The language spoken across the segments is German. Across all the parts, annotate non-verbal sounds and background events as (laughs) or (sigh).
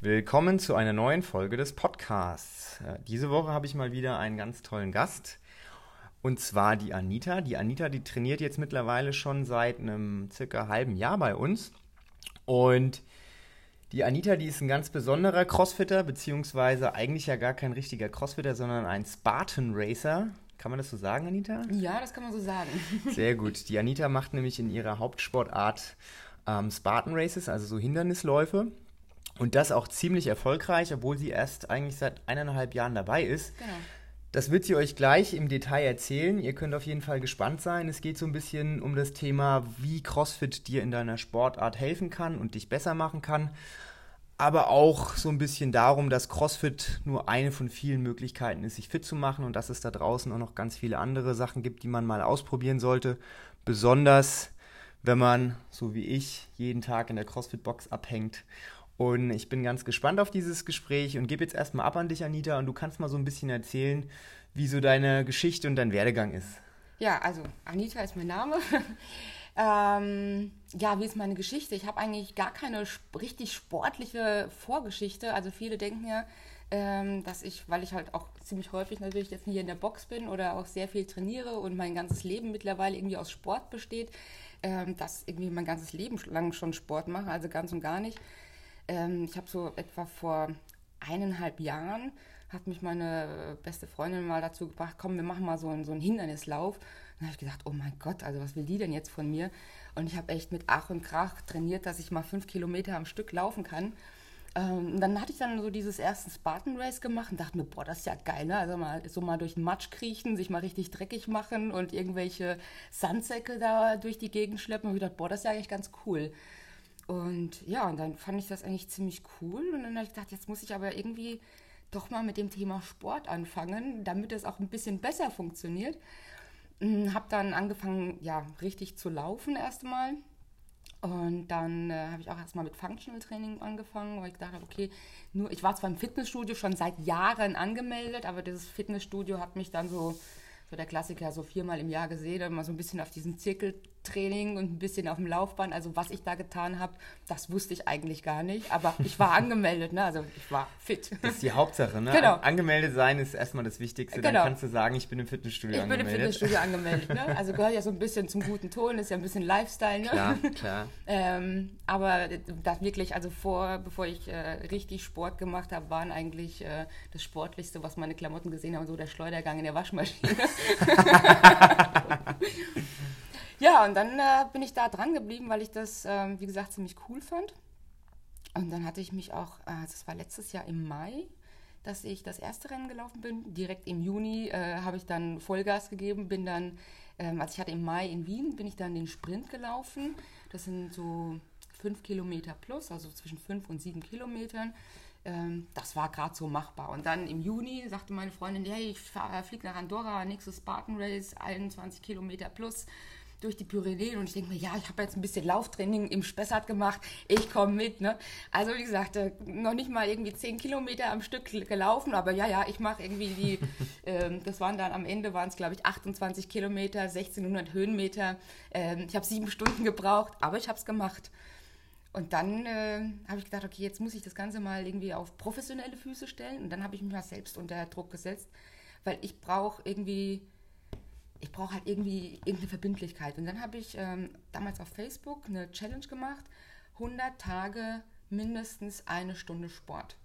Willkommen zu einer neuen Folge des Podcasts. Äh, diese Woche habe ich mal wieder einen ganz tollen Gast. Und zwar die Anita. Die Anita, die trainiert jetzt mittlerweile schon seit einem circa halben Jahr bei uns. Und die Anita, die ist ein ganz besonderer Crossfitter, beziehungsweise eigentlich ja gar kein richtiger Crossfitter, sondern ein Spartan Racer. Kann man das so sagen, Anita? Ja, das kann man so sagen. (laughs) Sehr gut. Die Anita macht nämlich in ihrer Hauptsportart ähm, Spartan Races, also so Hindernisläufe. Und das auch ziemlich erfolgreich, obwohl sie erst eigentlich seit eineinhalb Jahren dabei ist. Genau. Das wird sie euch gleich im Detail erzählen. Ihr könnt auf jeden Fall gespannt sein. Es geht so ein bisschen um das Thema, wie CrossFit dir in deiner Sportart helfen kann und dich besser machen kann. Aber auch so ein bisschen darum, dass CrossFit nur eine von vielen Möglichkeiten ist, sich fit zu machen und dass es da draußen auch noch ganz viele andere Sachen gibt, die man mal ausprobieren sollte. Besonders wenn man, so wie ich, jeden Tag in der CrossFit-Box abhängt und ich bin ganz gespannt auf dieses Gespräch und gebe jetzt erstmal ab an dich, Anita, und du kannst mal so ein bisschen erzählen, wie so deine Geschichte und dein Werdegang ist. Ja, also Anita ist mein Name. (laughs) ähm, ja, wie ist meine Geschichte? Ich habe eigentlich gar keine richtig sportliche Vorgeschichte. Also viele denken ja, ähm, dass ich, weil ich halt auch ziemlich häufig natürlich jetzt hier in der Box bin oder auch sehr viel trainiere und mein ganzes Leben mittlerweile irgendwie aus Sport besteht, ähm, dass irgendwie mein ganzes Leben lang schon Sport mache, also ganz und gar nicht. Ähm, ich habe so etwa vor eineinhalb Jahren hat mich meine beste Freundin mal dazu gebracht, komm, wir machen mal so einen, so einen Hindernislauf. Und dann habe ich gedacht, oh mein Gott, also was will die denn jetzt von mir? Und ich habe echt mit Ach und Krach trainiert, dass ich mal fünf Kilometer am Stück laufen kann. Ähm, dann hatte ich dann so dieses erste Spartan Race gemacht und dachte mir, boah, das ist ja geil, ne? Also mal so mal durch den Matsch kriechen, sich mal richtig dreckig machen und irgendwelche Sandsäcke da durch die Gegend schleppen. Und ich dachte, boah, das ist ja eigentlich ganz cool. Und ja, und dann fand ich das eigentlich ziemlich cool. Und dann habe ich gedacht, jetzt muss ich aber irgendwie doch mal mit dem Thema Sport anfangen, damit es auch ein bisschen besser funktioniert. Hm, habe dann angefangen, ja, richtig zu laufen erstmal. Und dann äh, habe ich auch erstmal mit Functional Training angefangen, weil ich gedacht habe, okay, nur ich war zwar im Fitnessstudio schon seit Jahren angemeldet, aber dieses Fitnessstudio hat mich dann so so der Klassiker, so viermal im Jahr gesehen, immer so ein bisschen auf diesem Zirkeltraining und ein bisschen auf dem Laufband. Also was ich da getan habe, das wusste ich eigentlich gar nicht. Aber ich war (laughs) angemeldet, ne? also ich war fit. Das ist die Hauptsache, ne? Genau. Angemeldet sein ist erstmal das Wichtigste. Genau. Dann kannst du sagen, ich bin im Fitnessstudio ich angemeldet. Ich bin im Fitnessstudio (laughs) angemeldet. Ne? Also gehört ja so ein bisschen zum guten Ton, ist ja ein bisschen Lifestyle. Ne? Klar, klar. (laughs) ähm, aber das wirklich, also vor, bevor ich äh, richtig Sport gemacht habe, waren eigentlich äh, das Sportlichste, was meine Klamotten gesehen haben, so der Schleudergang in der Waschmaschine. Ja, und dann äh, bin ich da dran geblieben, weil ich das, äh, wie gesagt, ziemlich cool fand. Und dann hatte ich mich auch, äh, das war letztes Jahr im Mai, dass ich das erste Rennen gelaufen bin. Direkt im Juni äh, habe ich dann Vollgas gegeben, bin dann, ähm, also ich hatte im Mai in Wien, bin ich dann den Sprint gelaufen. Das sind so fünf Kilometer plus, also zwischen fünf und sieben Kilometern ähm, das war gerade so machbar. Und dann im Juni sagte meine Freundin, hey, ich fliege nach Andorra, nächstes Spartan Race, 21 Kilometer plus durch die Pyrenäen und ich denke mir, ja, ich habe jetzt ein bisschen Lauftraining im Spessart gemacht, ich komme mit. Ne? Also wie gesagt, äh, noch nicht mal irgendwie 10 Kilometer am Stück gelaufen, aber ja, ja, ich mache irgendwie die, (laughs) ähm, das waren dann am Ende waren es glaube ich 28 Kilometer, 1600 Höhenmeter. Ähm, ich habe sieben Stunden gebraucht, aber ich habe es gemacht. Und dann äh, habe ich gedacht, okay, jetzt muss ich das Ganze mal irgendwie auf professionelle Füße stellen. Und dann habe ich mich mal selbst unter Druck gesetzt, weil ich brauche irgendwie, ich brauche halt irgendwie irgendeine Verbindlichkeit. Und dann habe ich ähm, damals auf Facebook eine Challenge gemacht, 100 Tage mindestens eine Stunde Sport.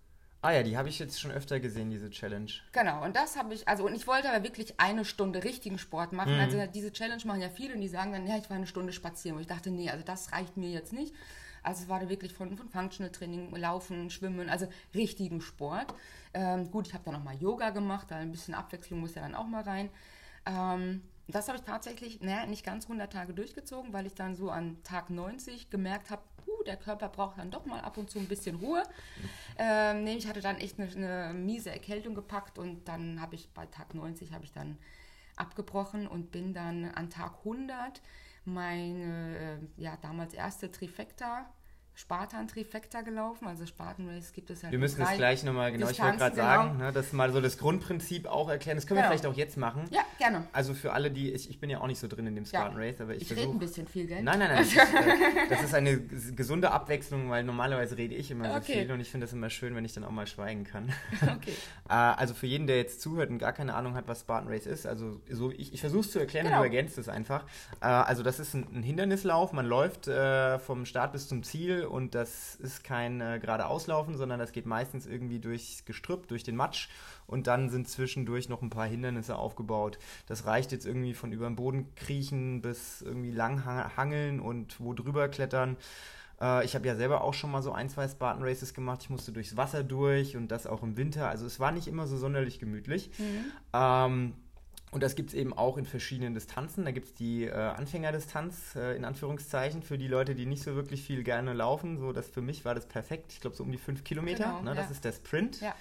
Ah ja, die habe ich jetzt schon öfter gesehen, diese Challenge. Genau, und das habe ich, also und ich wollte aber wirklich eine Stunde richtigen Sport machen. Mhm. Also diese Challenge machen ja viele und die sagen dann, ja, ich war eine Stunde spazieren. Und ich dachte, nee, also das reicht mir jetzt nicht. Also es war da wirklich von, von Functional Training, Laufen, Schwimmen, also richtigen Sport. Ähm, gut, ich habe dann noch mal Yoga gemacht, da ein bisschen Abwechslung muss ja dann auch mal rein. Ähm, das habe ich tatsächlich naja, nicht ganz 100 Tage durchgezogen, weil ich dann so an Tag 90 gemerkt habe, uh, der Körper braucht dann doch mal ab und zu ein bisschen Ruhe. Ähm, nee, ich hatte dann echt eine, eine miese Erkältung gepackt und dann habe ich bei Tag 90 habe ich dann abgebrochen und bin dann an Tag 100 meine äh, ja, damals erste Trifecta Spartan Trifecta gelaufen. Also Spartan Race gibt es ja. Wir müssen das gleich nochmal, genau, ich wollte gerade sagen, genau. ne, das mal so das Grundprinzip auch erklären. Das können genau. wir vielleicht auch jetzt machen. Ja, gerne. Also für alle, die, ich, ich bin ja auch nicht so drin in dem Spartan ja. Race, aber ich, ich rede ein bisschen viel, gell? Nein, nein, nein. das, ist, (laughs) äh, das ist eine gesunde Abwechslung, weil normalerweise rede ich immer okay. so viel und ich finde das immer schön, wenn ich dann auch mal schweigen kann. (laughs) Okay. (laughs) äh, also für jeden, der jetzt zuhört und gar keine Ahnung hat, was Spartan Race ist, also so, ich, ich versuche es zu erklären genau. und du ergänzt es einfach. Äh, also das ist ein, ein, Hindernislauf, man läuft äh, vom Start bis zum Ziel und das ist kein äh, geradeauslaufen, sondern das geht meistens irgendwie durchs Gestrüpp, durch den Matsch und dann sind zwischendurch noch ein paar Hindernisse aufgebaut. Das reicht jetzt irgendwie von über den Boden kriechen bis irgendwie lang hangeln und wo drüber klettern. Äh, ich habe ja selber auch schon mal so ein, zwei Spartan Races gemacht. Ich musste durchs Wasser durch und das auch im Winter. Also es war nicht immer so sonderlich gemütlich. Mhm. Ähm, und das gibt es eben auch in verschiedenen Distanzen. Da gibt es die äh, Anfängerdistanz, äh, in Anführungszeichen, für die Leute, die nicht so wirklich viel gerne laufen. So, das für mich war das perfekt. Ich glaube, so um die fünf Kilometer. Genau, ne? Das ist der Sprint. Ja.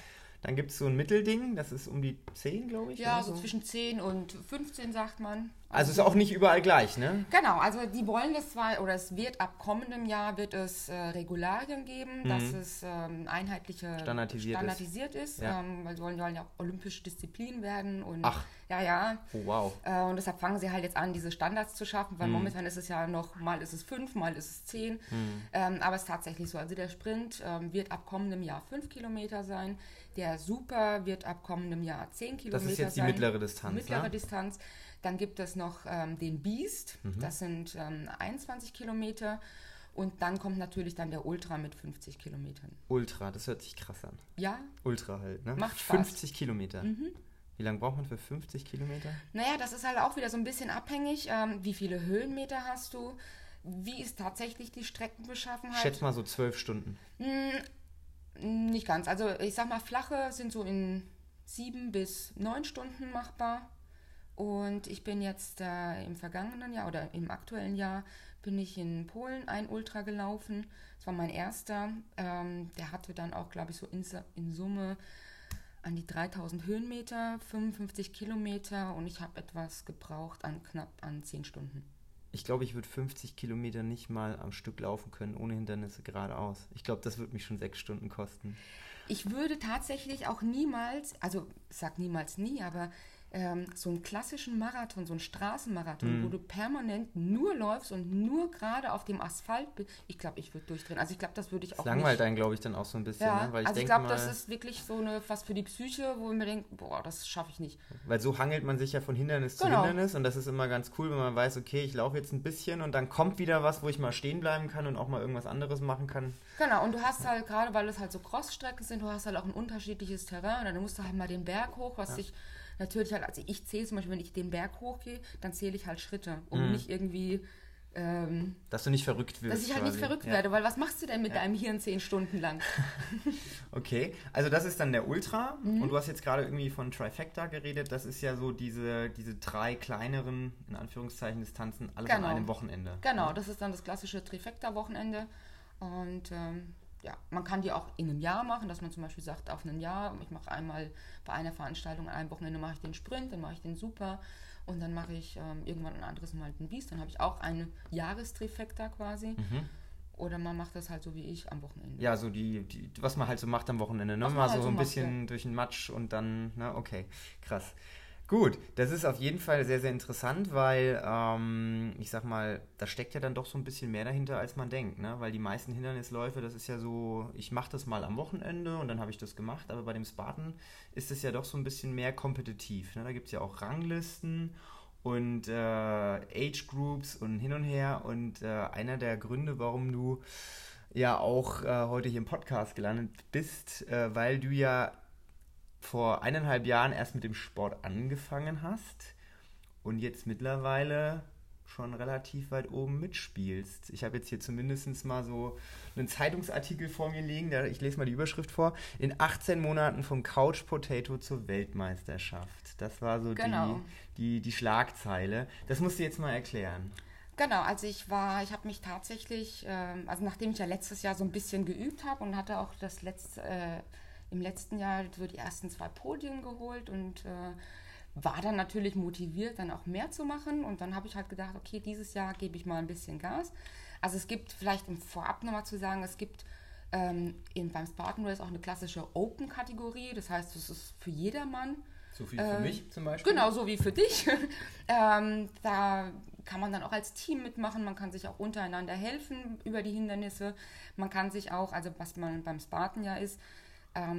Dann gibt es so ein Mittelding, das ist um die 10, glaube ich. Ja, so, so zwischen 10 und 15, sagt man. Also ist auch nicht überall gleich, ne? Genau, also die wollen das zwar, oder es wird ab kommendem Jahr wird es äh, Regularien geben, mhm. dass es ähm, einheitliche standardisiert, standardisiert ist, ist ja. ähm, weil sie wollen, wollen ja auch olympische Disziplinen werden und Ach. ja, ja. Oh, wow. Äh, und deshalb fangen sie halt jetzt an, diese Standards zu schaffen, weil mhm. momentan ist es ja noch, mal ist es fünf, mal ist es zehn. Mhm. Ähm, aber es ist tatsächlich so. Also der Sprint ähm, wird ab kommendem Jahr fünf Kilometer sein. Der Super wird ab kommendem Jahr zehn Kilometer sein. Das ist jetzt die mittlere Distanz. Mittlere ne? Distanz. Dann gibt es noch ähm, den Beast, mhm. das sind ähm, 21 Kilometer. Und dann kommt natürlich dann der Ultra mit 50 Kilometern. Ultra, das hört sich krass an. Ja. Ultra halt, ne? Macht Spaß. 50 Kilometer. Mhm. Wie lange braucht man für 50 Kilometer? Naja, das ist halt auch wieder so ein bisschen abhängig. Ähm, wie viele Höhenmeter hast du? Wie ist tatsächlich die Streckenbeschaffenheit? Schätz mal so zwölf Stunden. Hm, nicht ganz. Also ich sag mal, flache sind so in sieben bis neun Stunden machbar. Und ich bin jetzt äh, im vergangenen Jahr oder im aktuellen Jahr bin ich in Polen ein Ultra gelaufen. Das war mein erster. Ähm, der hatte dann auch, glaube ich, so in, in, Summe an die 3000 Höhenmeter, 55 Kilometer und ich habe etwas gebraucht an knapp an 10 Stunden. Ich glaube, ich würde 50 Kilometer nicht mal am Stück laufen können, ohne Hindernisse geradeaus. Ich glaube, das würde mich schon sechs Stunden kosten. Ich würde tatsächlich auch niemals, also sag niemals nie, aber ähm, so einen klassischen Marathon, so einen Straßenmarathon, mhm. wo du permanent nur läufst und nur gerade auf dem Asphalt bist, ich glaube, ich würde durchdrehen. Also ich glaube, das würde ich auch das langweilt einen, glaube ich, dann auch so ein bisschen. Ja, ne? Weil ich also ich glaube, das ist wirklich so eine, was für die Psyche, wo mir denke, boah, das schaffe ich nicht. Weil so hangelt man sich ja von Hindernis genau. zu Hindernis und das ist immer ganz cool, wenn man weiß, okay, ich laufe jetzt ein bisschen und dann kommt wieder was, wo ich mal stehen bleiben kann und auch mal irgendwas anderes machen kann. Genau, und du hast halt gerade, weil es halt so Crossstrecken sind, du hast halt auch ein unterschiedliches Terrain, dann musst du halt mal den Berg hoch, was ja. sich natürlich halt, also ich zähle zum Beispiel, wenn ich den Berg hochgehe, dann zähle ich halt Schritte, um mhm. nicht irgendwie. Ähm, dass du nicht verrückt wirst. Dass ich halt quasi. nicht verrückt ja. werde, weil was machst du denn mit ja. deinem Hirn zehn Stunden lang? (laughs) okay, also das ist dann der Ultra mhm. und du hast jetzt gerade irgendwie von Trifecta geredet. Das ist ja so diese, diese drei kleineren, in Anführungszeichen, Distanzen, alles genau. an einem Wochenende. Genau, das ist dann das klassische Trifecta-Wochenende und ähm, ja, man kann die auch in einem Jahr machen, dass man zum Beispiel sagt, auf ein Jahr, ich mache einmal bei einer Veranstaltung an einem Wochenende mache ich den Sprint, dann mache ich den Super und dann mache ich ähm, irgendwann ein anderes Mal den Biest, dann habe ich auch eine Jahrestrifekta quasi. Mhm. Oder man macht das halt so wie ich am Wochenende. Ja, so die, die was man halt so macht am Wochenende, ne? Mal halt so ein bisschen macht, ja. durch den Matsch und dann, ne, okay, krass. Gut, das ist auf jeden Fall sehr, sehr interessant, weil ähm, ich sag mal, da steckt ja dann doch so ein bisschen mehr dahinter, als man denkt, ne? Weil die meisten Hindernisläufe, das ist ja so, ich mache das mal am Wochenende und dann habe ich das gemacht, aber bei dem Spartan ist es ja doch so ein bisschen mehr kompetitiv. Ne? Da gibt es ja auch Ranglisten und äh, Age Groups und hin und her. Und äh, einer der Gründe, warum du ja auch äh, heute hier im Podcast gelandet bist, äh, weil du ja vor eineinhalb Jahren erst mit dem Sport angefangen hast und jetzt mittlerweile schon relativ weit oben mitspielst. Ich habe jetzt hier zumindest mal so einen Zeitungsartikel vor mir liegen, ich lese mal die Überschrift vor. In 18 Monaten vom Couch Potato zur Weltmeisterschaft. Das war so genau. die, die, die Schlagzeile. Das musst du jetzt mal erklären. Genau, also ich war, ich habe mich tatsächlich, ähm, also nachdem ich ja letztes Jahr so ein bisschen geübt habe und hatte auch das letzte, äh, im letzten Jahr so die ersten zwei Podien geholt und äh, war dann natürlich motiviert, dann auch mehr zu machen. Und dann habe ich halt gedacht, okay, dieses Jahr gebe ich mal ein bisschen Gas. Also es gibt vielleicht im Vorab nochmal zu sagen, es gibt ähm, in, beim Spartan Race auch eine klassische Open-Kategorie. Das heißt, es ist für jedermann. So wie für ähm, mich zum Beispiel? Genau, so wie für dich. (laughs) ähm, da kann man dann auch als Team mitmachen. Man kann sich auch untereinander helfen über die Hindernisse. Man kann sich auch, also was man beim Spartan ja ist,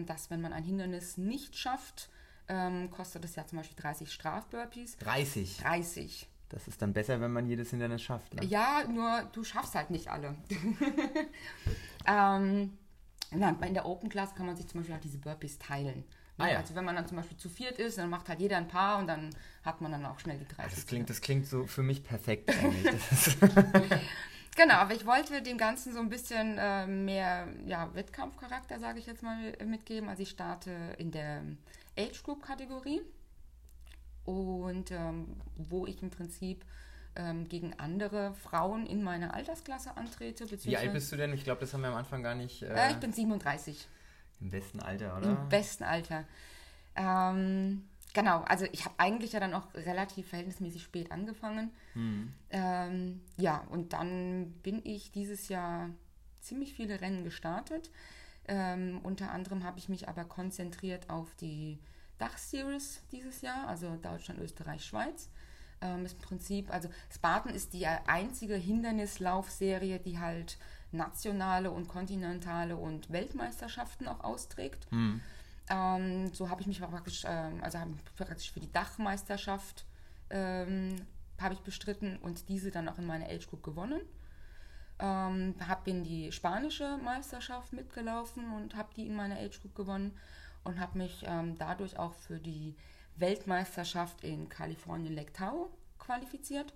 dass wenn man ein Hindernis nicht schafft, ähm, kostet es ja zum Beispiel 30 Strafburpees. 30? 30. Das ist dann besser, wenn man jedes Hindernis schafft. Ne? Ja, nur du schaffst halt nicht alle. (laughs) ähm, in der Open Class kann man sich zum Beispiel auch diese Burpees teilen. Ah, ja. Also wenn man dann zum Beispiel zu viert ist, dann macht halt jeder ein paar und dann hat man dann auch schnell die 30. Das klingt, das klingt so für mich perfekt eigentlich. (laughs) (laughs) genau, aber ich wollte dem Ganzen so ein bisschen äh, mehr ja, Wettkampfcharakter, sage ich jetzt mal, mitgeben. Also ich starte in der Age Group Kategorie und ähm, wo ich im Prinzip ähm, gegen andere Frauen in meiner Altersklasse antrete. Wie alt bist du denn? Ich glaube, das haben wir am Anfang gar nicht. Äh, äh, ich bin 37. Im besten Alter, oder? Im besten Alter. Ähm, genau, also ich habe eigentlich ja dann auch relativ verhältnismäßig spät angefangen. Hm. Ähm, ja, und dann bin ich dieses Jahr ziemlich viele Rennen gestartet. Ähm, unter anderem habe ich mich aber konzentriert auf die Dach-Series dieses Jahr, also Deutschland, Österreich, Schweiz. Ähm, ist im Prinzip, also Spartan ist die einzige Hindernislaufserie, die halt nationale und kontinentale und Weltmeisterschaften auch austrägt. Hm. Ähm, so habe ich mich praktisch, ähm, also praktisch für die Dachmeisterschaft ähm, habe ich bestritten und diese dann auch in meiner Age Group gewonnen. Ähm, habe in die spanische Meisterschaft mitgelaufen und habe die in meiner Age Group gewonnen und habe mich ähm, dadurch auch für die Weltmeisterschaft in Kalifornien Tahoe qualifiziert.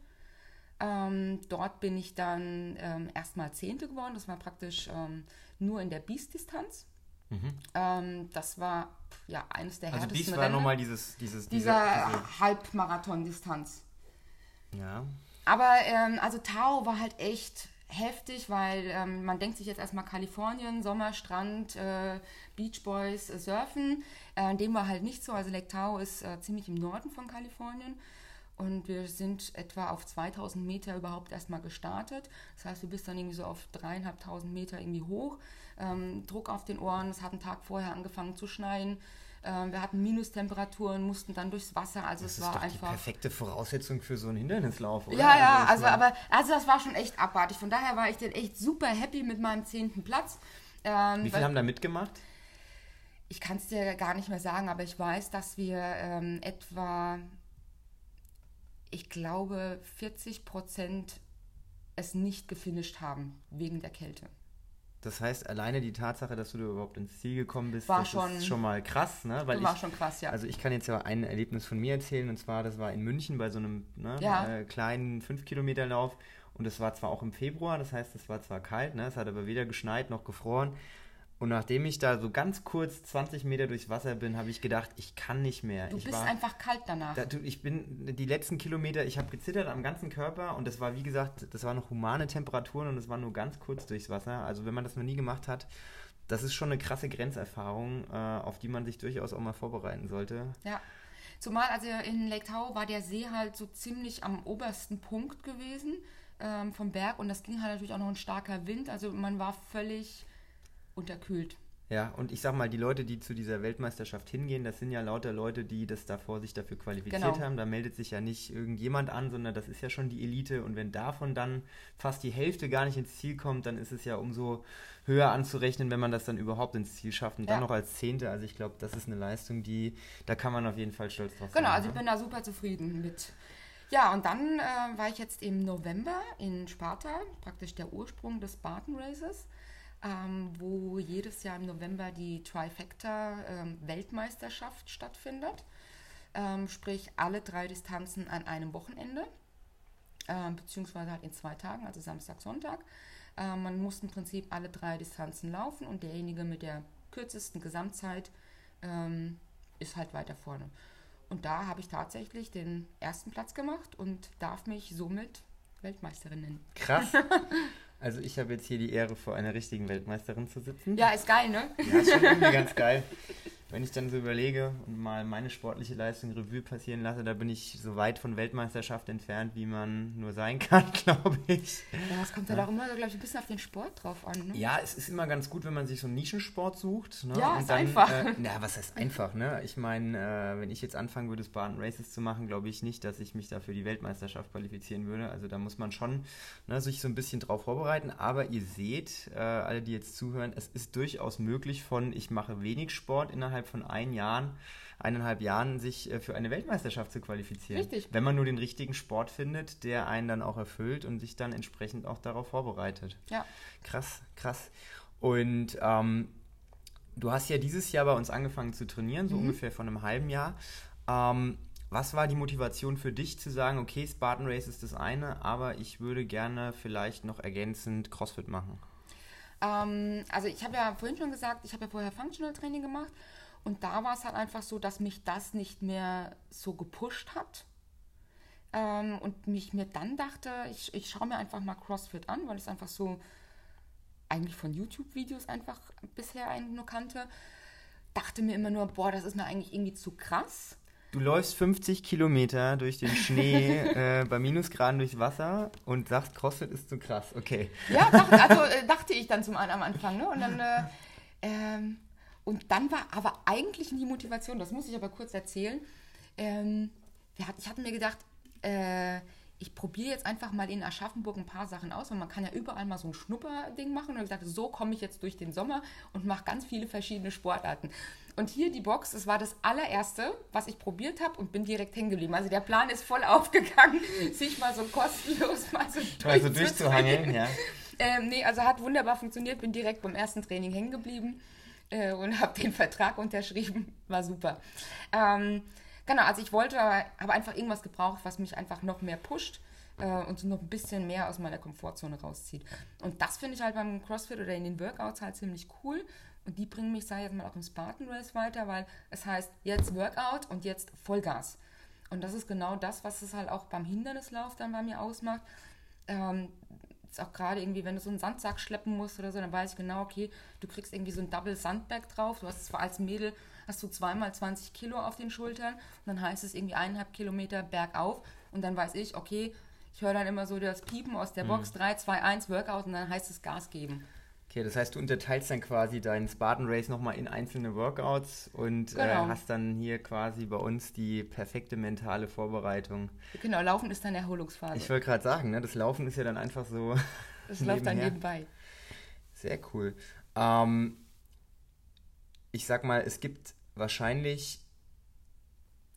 Ähm, dort bin ich dann ähm, erstmal Zehnte geworden. Das war praktisch ähm, nur in der Beast-Distanz. Mhm. Ähm, das war ja eines der also härtesten Beast war nochmal dieses, dieses, dieser diese... Halbmarathon-Distanz. Ja. Aber ähm, also Tao war halt echt heftig, weil ähm, man denkt sich jetzt erstmal Kalifornien, Sommerstrand, äh, Beach Boys, äh, Surfen. Äh, dem war halt nicht so. Also Lake Tahoe ist äh, ziemlich im Norden von Kalifornien. Und wir sind etwa auf 2000 Meter überhaupt erstmal gestartet. Das heißt, du bist dann irgendwie so auf dreieinhalbtausend Meter irgendwie hoch. Ähm, Druck auf den Ohren, es hat einen Tag vorher angefangen zu schneien. Ähm, wir hatten Minustemperaturen, mussten dann durchs Wasser. Also das es war einfach. Die perfekte Voraussetzung für so einen Hindernislauf, oder? Ja, ja, also, also aber also das war schon echt abartig. Von daher war ich dann echt super happy mit meinem zehnten Platz. Ähm, Wie viele haben da mitgemacht? Ich kann es dir gar nicht mehr sagen, aber ich weiß, dass wir ähm, etwa ich glaube, 40 Prozent es nicht gefinisht haben wegen der Kälte. Das heißt, alleine die Tatsache, dass du überhaupt ins Ziel gekommen bist, war das schon, ist schon mal krass, ne? Weil war ich, schon krass, ja. Also ich kann jetzt ja ein Erlebnis von mir erzählen und zwar, das war in München bei so einem ne, ja. äh, kleinen 5-Kilometer-Lauf und es war zwar auch im Februar, das heißt, es war zwar kalt, ne? es hat aber weder geschneit noch gefroren und nachdem ich da so ganz kurz 20 Meter durchs Wasser bin, habe ich gedacht, ich kann nicht mehr. Du ich bist war, einfach kalt danach. Da, du, ich bin die letzten Kilometer, ich habe gezittert am ganzen Körper und das war, wie gesagt, das waren noch humane Temperaturen und es war nur ganz kurz durchs Wasser. Also wenn man das noch nie gemacht hat, das ist schon eine krasse Grenzerfahrung, äh, auf die man sich durchaus auch mal vorbereiten sollte. Ja. Zumal, also in Lake Tahoe war der See halt so ziemlich am obersten Punkt gewesen ähm, vom Berg und das ging halt natürlich auch noch ein starker Wind. Also man war völlig unterkühlt. Ja, und ich sag mal, die Leute, die zu dieser Weltmeisterschaft hingehen, das sind ja lauter Leute, die das davor sich dafür qualifiziert genau. haben. Da meldet sich ja nicht irgendjemand an, sondern das ist ja schon die Elite. Und wenn davon dann fast die Hälfte gar nicht ins Ziel kommt, dann ist es ja umso höher anzurechnen, wenn man das dann überhaupt ins Ziel schafft. Und ja. dann noch als Zehnte. Also ich glaube, das ist eine Leistung, die, da kann man auf jeden Fall stolz drauf sein. Genau, also ich bin da super zufrieden mit. Ja, und dann äh, war ich jetzt im November in Sparta, praktisch der Ursprung des Spartan Races ähm, wo jedes Jahr im November die Trifecta ähm, Weltmeisterschaft stattfindet. Ähm, sprich alle drei Distanzen an einem Wochenende, ähm, beziehungsweise halt in zwei Tagen, also Samstag, Sonntag. Ähm, man muss im Prinzip alle drei Distanzen laufen und derjenige mit der kürzesten Gesamtzeit ähm, ist halt weiter vorne. Und da habe ich tatsächlich den ersten Platz gemacht und darf mich somit Weltmeisterin nennen. Krass. (laughs) Also ich habe jetzt hier die Ehre, vor einer richtigen Weltmeisterin zu sitzen. Ja, ist geil, ne? Ja, ist schon irgendwie ganz geil. (laughs) wenn ich dann so überlege und mal meine sportliche Leistung Revue passieren lasse, da bin ich so weit von Weltmeisterschaft entfernt, wie man nur sein (laughs) kann, glaube ich. Ja, es kommt ja auch immer, glaube ich, ein bisschen auf den Sport drauf an. Ne? Ja, es ist immer ganz gut, wenn man sich so einen Nischensport sucht. Ne? Ja, und ist dann, einfach. Äh, na, was heißt einfach, ne? Ich meine, äh, wenn ich jetzt anfangen würde, Spartan Races zu machen, glaube ich nicht, dass ich mich da für die Weltmeisterschaft qualifizieren würde. Also da muss man schon ne, sich so ein bisschen drauf vorbereiten. Aber ihr seht, äh, alle, die jetzt zuhören, es ist durchaus möglich von, ich mache wenig Sport innerhalb von ein Jahren, eineinhalb Jahren, sich äh, für eine Weltmeisterschaft zu qualifizieren. Richtig. Wenn man nur den richtigen Sport findet, der einen dann auch erfüllt und sich dann entsprechend auch darauf vorbereitet. Ja. Krass, krass. Und ähm, du hast ja dieses Jahr bei uns angefangen zu trainieren, so mhm. ungefähr vor einem halben Jahr. Ähm, was war die Motivation für dich zu sagen, okay, Spartan Race ist das eine, aber ich würde gerne vielleicht noch ergänzend CrossFit machen? Ähm, also ich habe ja vorhin schon gesagt, ich habe ja vorher Functional Training gemacht und da war es halt einfach so, dass mich das nicht mehr so gepusht hat. Ähm, und mich mir dann dachte, ich, ich schaue mir einfach mal CrossFit an, weil ich es einfach so eigentlich von YouTube-Videos einfach bisher eigentlich nur kannte. Dachte mir immer nur, boah, das ist mir eigentlich irgendwie zu krass. Du läufst 50 Kilometer durch den Schnee (laughs) äh, bei Minusgraden durchs Wasser und sagst, CrossFit ist zu krass. Okay. Ja, dachte, also äh, (laughs) dachte ich dann zum am Anfang. Ne? Und dann, äh, ähm, und dann war aber eigentlich die Motivation, das muss ich aber kurz erzählen. Ähm, ich hatte mir gedacht, äh, ich probiere jetzt einfach mal in Aschaffenburg ein paar Sachen aus, weil man kann ja überall mal so ein Schnupperding machen. Und ich dachte, so komme ich jetzt durch den Sommer und mache ganz viele verschiedene Sportarten. Und hier die Box, das war das allererste, was ich probiert habe und bin direkt hängen geblieben. Also der Plan ist voll (laughs) aufgegangen, sich mal so kostenlos mal so also durchzuhangeln. Ja. Ähm, nee, also hat wunderbar funktioniert, bin direkt beim ersten Training hängen geblieben äh, und (laughs) habe den Vertrag unterschrieben. War super. Ähm, Genau, also ich wollte, aber einfach irgendwas gebraucht, was mich einfach noch mehr pusht äh, und noch ein bisschen mehr aus meiner Komfortzone rauszieht. Und das finde ich halt beim CrossFit oder in den Workouts halt ziemlich cool. Und die bringen mich, sage ich jetzt mal, auch im Spartan Race weiter, weil es heißt jetzt Workout und jetzt Vollgas. Und das ist genau das, was es halt auch beim Hindernislauf dann bei mir ausmacht. Ähm, ist auch gerade irgendwie, wenn du so einen Sandsack schleppen musst oder so, dann weiß ich genau, okay, du kriegst irgendwie so ein Double Sandbag drauf. Du hast zwar als Mädel hast du zweimal 20 Kilo auf den Schultern und dann heißt es irgendwie eineinhalb Kilometer bergauf und dann weiß ich, okay, ich höre dann immer so das Piepen aus der Box, mhm. 3, 2, 1, Workout und dann heißt es Gas geben. Okay, das heißt, du unterteilst dann quasi deinen Spartan Race nochmal in einzelne Workouts und äh, genau. äh, hast dann hier quasi bei uns die perfekte mentale Vorbereitung. Genau, Laufen ist dann Erholungsphase. Ich wollte gerade sagen, ne, das Laufen ist ja dann einfach so. (laughs) Das läuft dann nebenbei. Sehr cool. Ähm, ich sag mal, es gibt wahrscheinlich,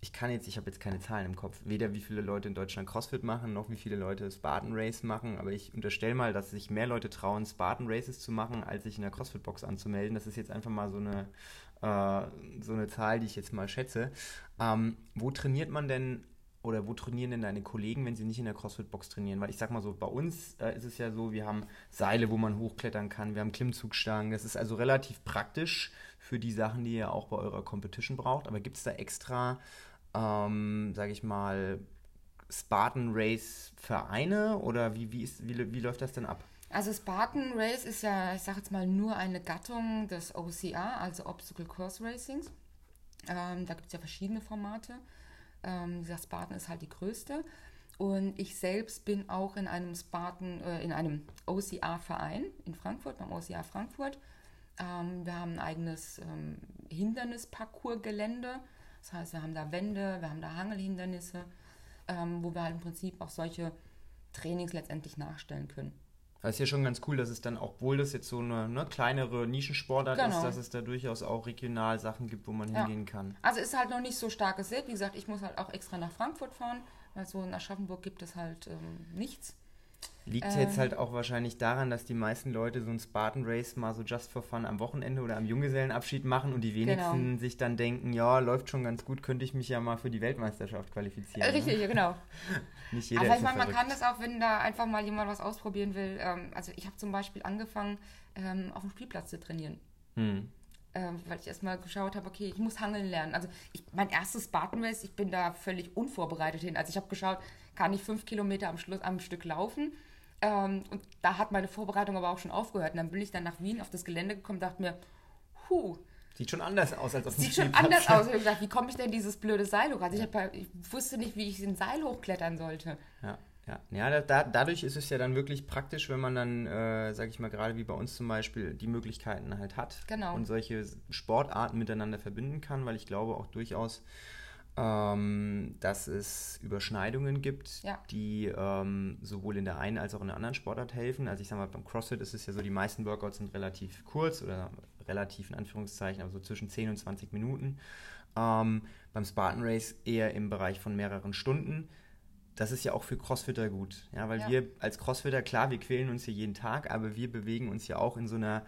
ich kann jetzt, ich habe jetzt keine Zahlen im Kopf, weder wie viele Leute in Deutschland CrossFit machen, noch wie viele Leute Spartan Race machen, aber ich unterstelle mal, dass sich mehr Leute trauen, Spartan Races zu machen, als sich in der CrossFit-Box anzumelden. Das ist jetzt einfach mal so eine, äh, so eine Zahl, die ich jetzt mal schätze. Ähm, wo trainiert man denn oder wo trainieren denn deine Kollegen, wenn sie nicht in der CrossFit-Box trainieren? Weil ich sag mal so, bei uns äh, ist es ja so, wir haben Seile, wo man hochklettern kann, wir haben Klimmzugstangen. Das ist also relativ praktisch für die Sachen, die ihr auch bei eurer Competition braucht. Aber gibt es da extra, ähm, sage ich mal, Spartan Race Vereine oder wie, wie, ist, wie, wie läuft das denn ab? Also Spartan Race ist ja, ich sage jetzt mal, nur eine Gattung des OCR, also Obstacle Course Racings. Ähm, da gibt es ja verschiedene Formate. Ähm, dieser Spartan ist halt die größte. Und ich selbst bin auch in einem Spartan, äh, in einem OCR-Verein in Frankfurt, beim OCR Frankfurt. Ähm, wir haben ein eigenes ähm, Hindernisparcours-Gelände. Das heißt, wir haben da Wände, wir haben da Hangelhindernisse, ähm, wo wir halt im Prinzip auch solche Trainings letztendlich nachstellen können. Das ist ja schon ganz cool, dass es dann, obwohl das jetzt so eine ne, kleinere Nischensportart genau. ist, dass es da durchaus auch regional Sachen gibt, wo man ja. hingehen kann. Also ist halt noch nicht so stark gesät. Wie gesagt, ich muss halt auch extra nach Frankfurt fahren, weil so in Aschaffenburg gibt es halt ähm, nichts. Liegt ähm, jetzt halt auch wahrscheinlich daran, dass die meisten Leute so ein Spartan Race mal so just for fun am Wochenende oder am Junggesellenabschied machen und die wenigsten genau. sich dann denken, ja, läuft schon ganz gut, könnte ich mich ja mal für die Weltmeisterschaft qualifizieren. Ne? Richtig, ne? genau. (laughs) Nicht jeder Aber ich meine, man kann das auch, wenn da einfach mal jemand was ausprobieren will. Ähm, also ich habe zum Beispiel angefangen, ähm, auf dem Spielplatz zu trainieren. Hm. Ähm, weil ich erstmal geschaut habe, okay, ich muss Hangeln lernen. Also ich, mein erstes Spartan Race, ich bin da völlig unvorbereitet hin. Also ich habe geschaut, kann ich fünf Kilometer am Schluss am Stück laufen? Ähm, und da hat meine Vorbereitung aber auch schon aufgehört. Und dann bin ich dann nach Wien auf das Gelände gekommen und dachte mir, huh, Sieht schon anders aus als auf dem Sieht schon (laughs) anders aus. Ich habe gedacht, wie komme ich denn dieses blöde Seil hoch? Also ich, hab, ich wusste nicht, wie ich den Seil hochklettern sollte. Ja. Ja, ja da, dadurch ist es ja dann wirklich praktisch, wenn man dann, äh, sage ich mal, gerade wie bei uns zum Beispiel, die Möglichkeiten halt hat genau. und solche Sportarten miteinander verbinden kann, weil ich glaube auch durchaus, ähm, dass es Überschneidungen gibt, ja. die ähm, sowohl in der einen als auch in der anderen Sportart helfen. Also ich sage mal, beim CrossFit ist es ja so, die meisten Workouts sind relativ kurz oder relativ in Anführungszeichen, also zwischen 10 und 20 Minuten. Ähm, beim Spartan Race eher im Bereich von mehreren Stunden das ist ja auch für Crossfitter gut. Ja, weil ja. wir als Crossfitter, klar, wir quälen uns hier jeden Tag, aber wir bewegen uns ja auch in so einer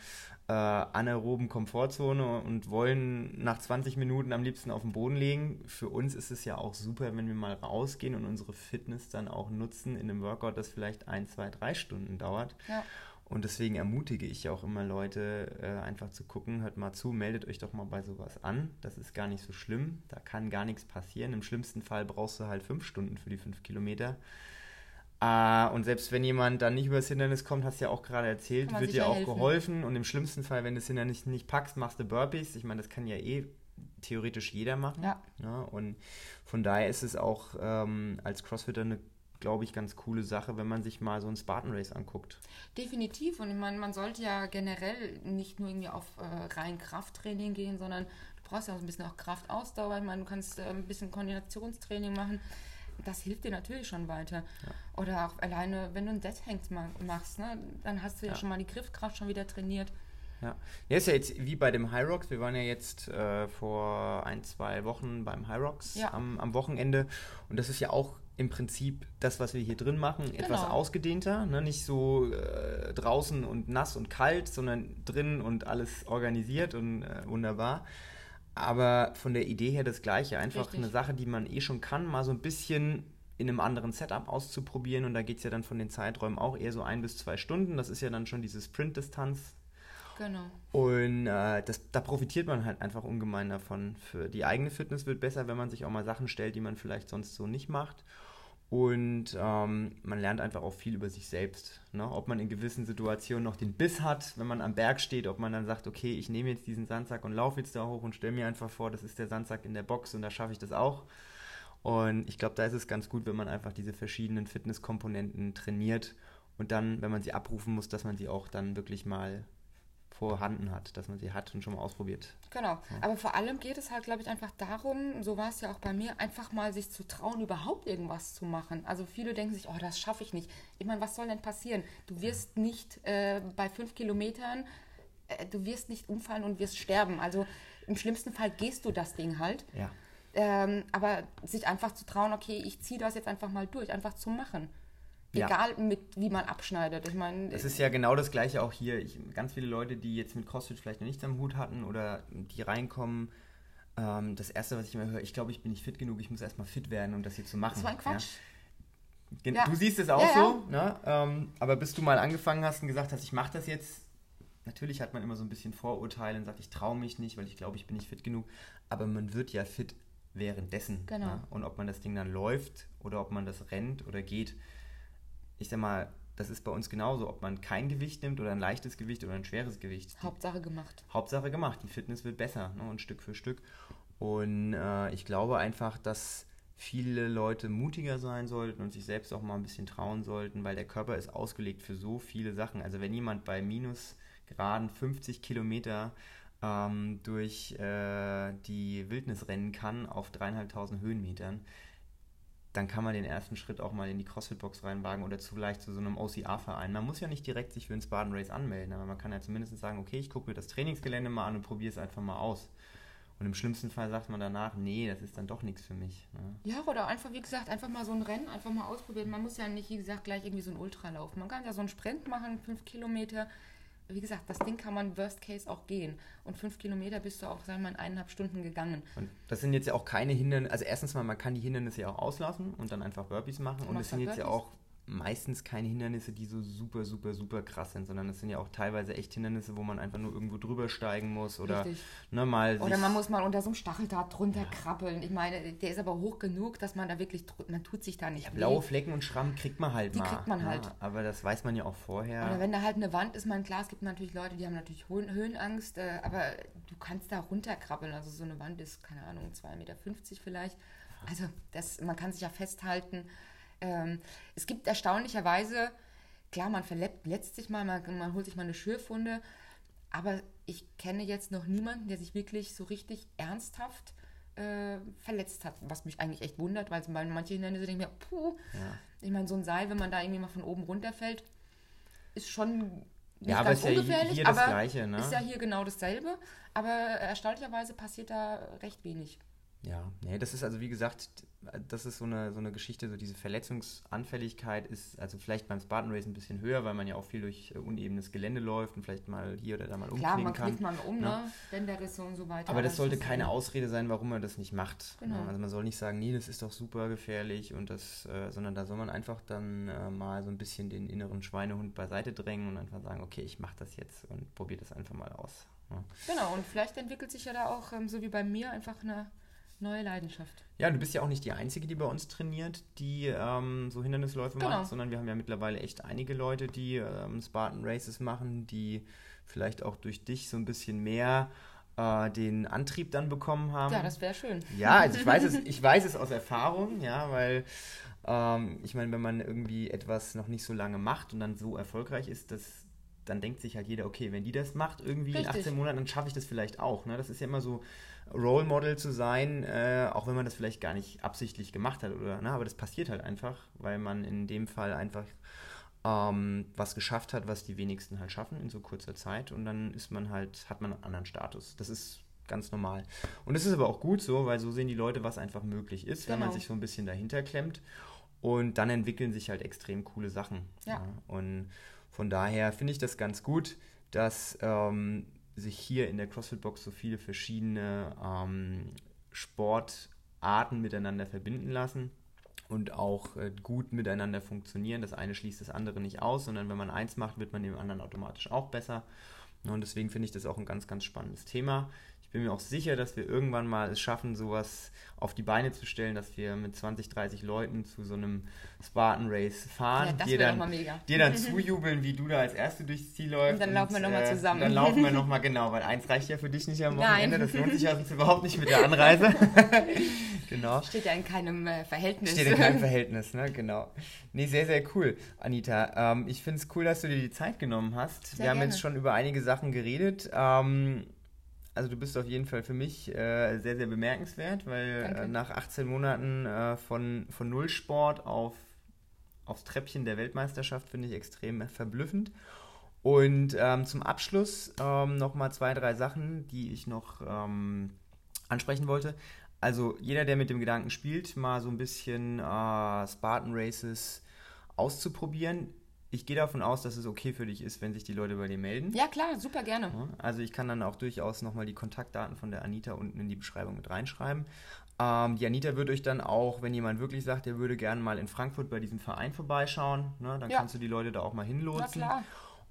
äh, anaeroben Komfortzone und wollen nach 20 Minuten am liebsten auf den Boden legen. Für uns ist es ja auch super, wenn wir mal rausgehen und unsere Fitness dann auch nutzen in einem Workout, das vielleicht ein, zwei, drei Stunden dauert. Ja. Und deswegen ermutige ich auch immer Leute, äh, einfach zu gucken, hört mal zu, meldet euch doch mal bei sowas an. Das ist gar nicht so schlimm. Da kann gar nichts passieren. Im schlimmsten Fall brauchst du halt fünf Stunden für die fünf Kilometer. Äh, und selbst wenn jemand dann nicht übers Hindernis kommt, hast du ja auch gerade erzählt, wird dir auch helfen. geholfen. Und im schlimmsten Fall, wenn du das Hindernis nicht packst, machst du Burpees. Ich meine, das kann ja eh theoretisch jeder machen. Ja. ja und von daher ist es auch ähm, als Crossfitter eine glaube ich, ganz coole Sache, wenn man sich mal so ein Spartan Race anguckt. Definitiv. Und ich meine, man sollte ja generell nicht nur irgendwie auf äh, rein Krafttraining gehen, sondern du brauchst ja auch ein bisschen auch Kraftausdauer. Ich meine, du kannst äh, ein bisschen Koordinationstraining machen. Das hilft dir natürlich schon weiter. Ja. Oder auch alleine, wenn du ein Dead Hangs machst, ne, dann hast du ja, ja schon mal die Griffkraft schon wieder trainiert. Ja. ja, ist ja jetzt wie bei dem High Rocks. Wir waren ja jetzt äh, vor ein, zwei Wochen beim High Rocks ja. am, am Wochenende. Und das ist ja auch im Prinzip das, was wir hier drin machen, genau. etwas ausgedehnter. Ne? Nicht so äh, draußen und nass und kalt, sondern drin und alles organisiert und äh, wunderbar. Aber von der Idee her das Gleiche. Einfach Richtig. eine Sache, die man eh schon kann, mal so ein bisschen in einem anderen Setup auszuprobieren. Und da geht es ja dann von den Zeiträumen auch eher so ein bis zwei Stunden. Das ist ja dann schon diese Sprint-Distanz. Genau. Und äh, das, da profitiert man halt einfach ungemein davon. Für die eigene Fitness wird besser, wenn man sich auch mal Sachen stellt, die man vielleicht sonst so nicht macht. Und ähm, man lernt einfach auch viel über sich selbst. Ne? Ob man in gewissen Situationen noch den Biss hat, wenn man am Berg steht, ob man dann sagt, okay, ich nehme jetzt diesen Sandsack und laufe jetzt da hoch und stelle mir einfach vor, das ist der Sandsack in der Box und da schaffe ich das auch. Und ich glaube, da ist es ganz gut, wenn man einfach diese verschiedenen Fitnesskomponenten trainiert und dann, wenn man sie abrufen muss, dass man sie auch dann wirklich mal vorhanden hat, dass man sie hat und schon mal ausprobiert. Genau. Ja. Aber vor allem geht es halt, glaube ich, einfach darum, so war es ja auch bei mir, einfach mal sich zu trauen, überhaupt irgendwas zu machen. Also viele denken sich, oh, das schaffe ich nicht. Ich meine, was soll denn passieren? Du wirst nicht äh, bei fünf Kilometern, äh, du wirst nicht umfallen und wirst sterben. Also im schlimmsten Fall gehst du das Ding halt. Ja. Ähm, aber sich einfach zu trauen, okay, ich ziehe das jetzt einfach mal durch, einfach zu machen. Egal, ja. mit, wie man abschneidet. Ich meine, es ist ja genau das Gleiche auch hier. Ich, ganz viele Leute, die jetzt mit CrossFit vielleicht noch nichts am Hut hatten oder die reinkommen, ähm, das Erste, was ich immer höre, ich glaube, ich bin nicht fit genug, ich muss erstmal fit werden, um das hier zu machen. Das war ein Quatsch. Ja. Ja. Du siehst es auch so, ne? Ähm, aber bis du mal angefangen hast und gesagt hast, ich mache das jetzt, natürlich hat man immer so ein bisschen Vorurteile und sagt, ich traue mich nicht, weil ich glaube, ich bin nicht fit genug. Aber man wird ja fit währenddessen. Genau. Ne? Und ob man das Ding dann läuft oder ob man das rennt oder geht, ich sag mal, das ist bei uns genauso, ob man kein Gewicht nimmt oder ein leichtes Gewicht oder ein schweres Gewicht. Hauptsache gemacht. Hauptsache gemacht. Die Fitness wird besser ne? und Stück für Stück. Und äh, ich glaube einfach, dass viele Leute mutiger sein sollten und sich selbst auch mal ein bisschen trauen sollten, weil der Körper ist ausgelegt für so viele Sachen. Also wenn jemand bei Minusgraden 50 Kilometer ähm, durch äh, die Wildnis rennen kann auf dreieinhalbtausend Höhenmetern, dann kann man den ersten Schritt auch mal in die CrossFit-Box reinwagen oder vielleicht zu so einem OCR-Verein. Man muss ja nicht direkt sich für ein Spartan Race anmelden, aber man kann ja zumindest sagen, okay, ich gucke mir das Trainingsgelände mal an und probiere es einfach mal aus. Und im schlimmsten Fall sagt man danach, nee, das ist dann doch nichts für mich. Ne? Ja, oder einfach, wie gesagt, einfach mal so ein Rennen, einfach mal ausprobieren. Man muss ja nicht, wie gesagt, gleich irgendwie so ein Ultra laufen. Man kann ja so einen Sprint machen, fünf Kilometer, wie gesagt, das Ding kann man Worst Case auch gehen. Und fünf Kilometer bist du auch, sagen wir mal, in eineinhalb Stunden gegangen. Und das sind jetzt ja auch keine Hindernisse, also erstens mal, man kann die Hindernisse ja auch auslassen und dann einfach Burpees machen. Und das sind jetzt Burpees? ja auch meistens keine Hindernisse, die so super, super, super krass sind, sondern es sind ja auch teilweise echt Hindernisse, wo man einfach nur irgendwo drüber steigen muss oder ne, mal. Oder man muss mal unter so einem Stacheldraht drunter ja. krabbeln. Ich meine, der ist aber hoch genug, dass man da wirklich, man tut sich da nicht. Ja, blaue Flecken und Schramm kriegt man halt die mal. Die kriegt man ja, halt. Aber das weiß man ja auch vorher. Oder wenn da halt eine Wand ist, man klar, es gibt natürlich Leute, die haben natürlich Höhenangst, äh, aber du kannst da runterkrabbeln. Also so eine Wand ist, keine Ahnung, 2,50 Meter vielleicht. Also das, man kann sich ja festhalten. Ähm, es gibt erstaunlicherweise, klar, man verletzt sich mal, man, man holt sich mal eine Schürfwunde, aber ich kenne jetzt noch niemanden, der sich wirklich so richtig ernsthaft äh, verletzt hat, was mich eigentlich echt wundert, weil manche Hindernisse denken mir, puh, ja. ich meine, so ein Seil, wenn man da irgendwie mal von oben runterfällt, ist schon nicht ja, ganz aber ungefährlich, ja aber Gleiche, ne? ist ja hier genau dasselbe, aber erstaunlicherweise passiert da recht wenig. Ja, nee, das ist also wie gesagt, das ist so eine, so eine Geschichte, so diese Verletzungsanfälligkeit ist also vielleicht beim Spartan Race ein bisschen höher, weil man ja auch viel durch äh, unebenes Gelände läuft und vielleicht mal hier oder da mal umknicken Klar, man kann. Klar, man um, ne? ne? Bänderrisse und so weiter. Aber das sollte keine Ausrede sein, warum man das nicht macht. Genau. Also man soll nicht sagen, nee, das ist doch super gefährlich und das, äh, sondern da soll man einfach dann äh, mal so ein bisschen den inneren Schweinehund beiseite drängen und einfach sagen, okay, ich mache das jetzt und probiere das einfach mal aus. Ja. Genau, und vielleicht entwickelt sich ja da auch, ähm, so wie bei mir, einfach eine neue Leidenschaft. Ja, du bist ja auch nicht die Einzige, die bei uns trainiert, die ähm, so Hindernisläufe genau. macht, sondern wir haben ja mittlerweile echt einige Leute, die ähm, Spartan Races machen, die vielleicht auch durch dich so ein bisschen mehr äh, den Antrieb dann bekommen haben. Ja, das wäre schön. Ja, also ich weiß es, ich weiß es aus Erfahrung, ja, weil ähm, ich meine, wenn man irgendwie etwas noch nicht so lange macht und dann so erfolgreich ist, dass dann denkt sich halt jeder, okay, wenn die das macht, irgendwie Richtig. in 18 Monaten, dann schaffe ich das vielleicht auch. Ne? Das ist ja immer so, Role Model zu sein, äh, auch wenn man das vielleicht gar nicht absichtlich gemacht hat, oder, ne? aber das passiert halt einfach, weil man in dem Fall einfach ähm, was geschafft hat, was die wenigsten halt schaffen in so kurzer Zeit und dann ist man halt, hat man einen anderen Status. Das ist ganz normal. Und es ist aber auch gut so, weil so sehen die Leute, was einfach möglich ist, genau. wenn man genau. sich so ein bisschen dahinter klemmt. Und dann entwickeln sich halt extrem coole Sachen. Ja. ja. Und von daher finde ich das ganz gut, dass ähm, sich hier in der CrossFit-Box so viele verschiedene ähm, Sportarten miteinander verbinden lassen und auch äh, gut miteinander funktionieren. Das eine schließt das andere nicht aus, sondern wenn man eins macht, wird man dem anderen automatisch auch besser. Und deswegen finde ich das auch ein ganz, ganz spannendes Thema bin mir auch sicher, dass wir irgendwann mal es schaffen, sowas auf die Beine zu stellen, dass wir mit 20, 30 Leuten zu so einem Spartan Race fahren. Ja, das dir dann, mega. dir dann (laughs) zujubeln, wie du da als Erste durchs Ziel läufst. Und dann laufen wir nochmal äh, zusammen. Dann laufen wir nochmal, (laughs) genau, weil eins reicht ja für dich nicht am Wochenende. Nein. Das lohnt sich (laughs) ja sonst überhaupt nicht mit der Anreise. genau. Steht ja in keinem äh, Verhältnis. Steht in keinem Verhältnis, ne? Genau. Nee, sehr, sehr cool, Anita. Ähm, ich finde es cool, dass du dir die Zeit genommen hast. Sehr wir haben jetzt schon über einige Sachen geredet. Ähm, also du bist auf jeden Fall für mich äh, sehr, sehr bemerkenswert, weil äh, nach 18 Monaten äh, von, von Nullsport auf, aufs Treppchen der Weltmeisterschaft finde ich extrem verblüffend. Und ähm, zum Abschluss ähm, nochmal zwei, drei Sachen, die ich noch ähm, ansprechen wollte. Also jeder, der mit dem Gedanken spielt, mal so ein bisschen äh, Spartan Races auszuprobieren, ich gehe davon aus, dass es okay für dich ist, wenn sich die Leute bei dir melden. Ja, klar, super gerne. also ich kann dann auch durchaus nochmal die Kontaktdaten von der Anita unten in die Beschreibung mit reinschreiben. Ähm, die Anita wird euch dann auch, wenn jemand wirklich sagt, er würde gerne mal in Frankfurt bei diesem Verein vorbeischauen, ne, dann ja. kannst du die Leute da auch mal hinlotsen. Na klar.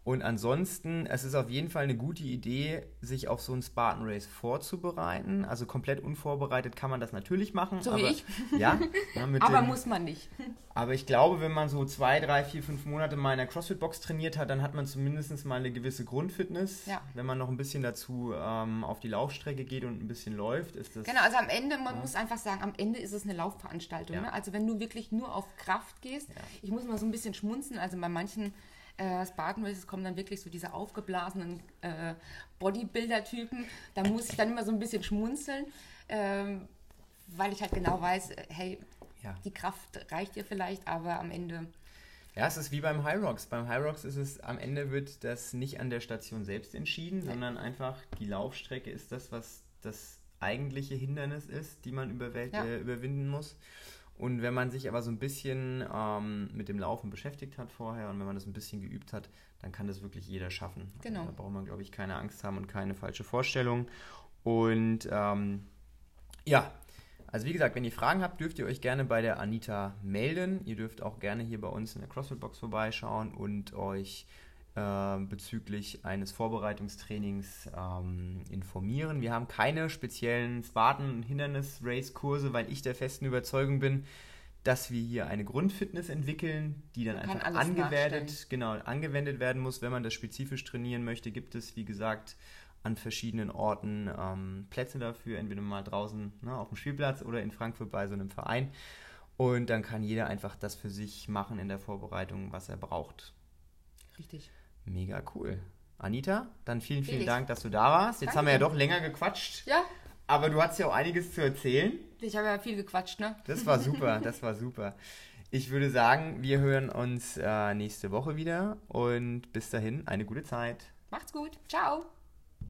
Und ansonsten, es ist auf jeden Fall eine gute Idee, sich auf so ein Spartan Race vorzubereiten. Also komplett unvorbereitet kann man das natürlich machen. So aber, wie ich. Ja. (laughs) ja aber dem, muss man nicht. Aber ich glaube, wenn man so zwei, drei, vier, fünf Monate mal in der CrossFit-Box trainiert hat, dann hat man zumindest mal eine gewisse Grundfitness. Ja. Wenn man noch ein bisschen dazu ähm, auf die Laufstrecke geht und ein bisschen läuft, ist das... Genau, also am Ende, man ja. muss einfach sagen, am Ende ist es eine Laufveranstaltung. Ja. Ne? Also wenn du wirklich nur auf Kraft gehst, ich muss mal so ein bisschen schmunzen, also bei manchen äh, Spartan Races kommen dann wirklich so diese aufgeblasenen äh, Bodybuilder-Typen. Da muss ich dann immer so ein bisschen schmunzeln, ähm, weil ich halt genau weiß, äh, hey, ja. die Kraft reicht dir vielleicht, aber am Ende. Ja, es ist wie beim High Rocks. Beim High Rocks ist es, am Ende wird das nicht an der Station selbst entschieden, ja. sondern einfach die Laufstrecke ist das, was das eigentliche Hindernis ist, die man ja. äh, überwinden muss. Und wenn man sich aber so ein bisschen ähm, mit dem Laufen beschäftigt hat vorher und wenn man das ein bisschen geübt hat, dann kann das wirklich jeder schaffen. Genau. Da braucht man, glaube ich, keine Angst haben und keine falsche Vorstellung. Und ähm, ja, Also wie gesagt, wenn ihr Fragen habt, dürft ihr euch gerne bei der Anita melden. Ihr dürft auch gerne hier bei uns in der CrossFit-Box vorbeischauen und euch äh, bezüglich eines Vorbereitungstrainings ähm, informieren. Wir haben keine speziellen Spartan-Hindernis-Race-Kurse, weil ich der festen Überzeugung bin, dass wir hier eine Grundfitness entwickeln, die dann man einfach angewendet, genau, angewendet werden muss. Wenn man das spezifisch trainieren möchte, gibt es, wie gesagt, an verschiedenen Orten ähm, Plätze dafür, entweder mal draußen ne, auf dem Spielplatz oder in Frankfurt bei so einem Verein. Und dann kann jeder einfach das für sich machen in der Vorbereitung, was er braucht. Richtig. Mega cool. Anita, dann vielen, vielen Dank, dass du da warst. Jetzt Danke. haben wir ja doch länger gequatscht. Ja. Aber du hast ja auch einiges zu erzählen. Ich habe ja viel gequatscht, ne? Das war super, (laughs) das war super. Ich würde sagen, wir hören uns äh, nächste Woche wieder und bis dahin eine gute Zeit. Macht's gut. Ciao.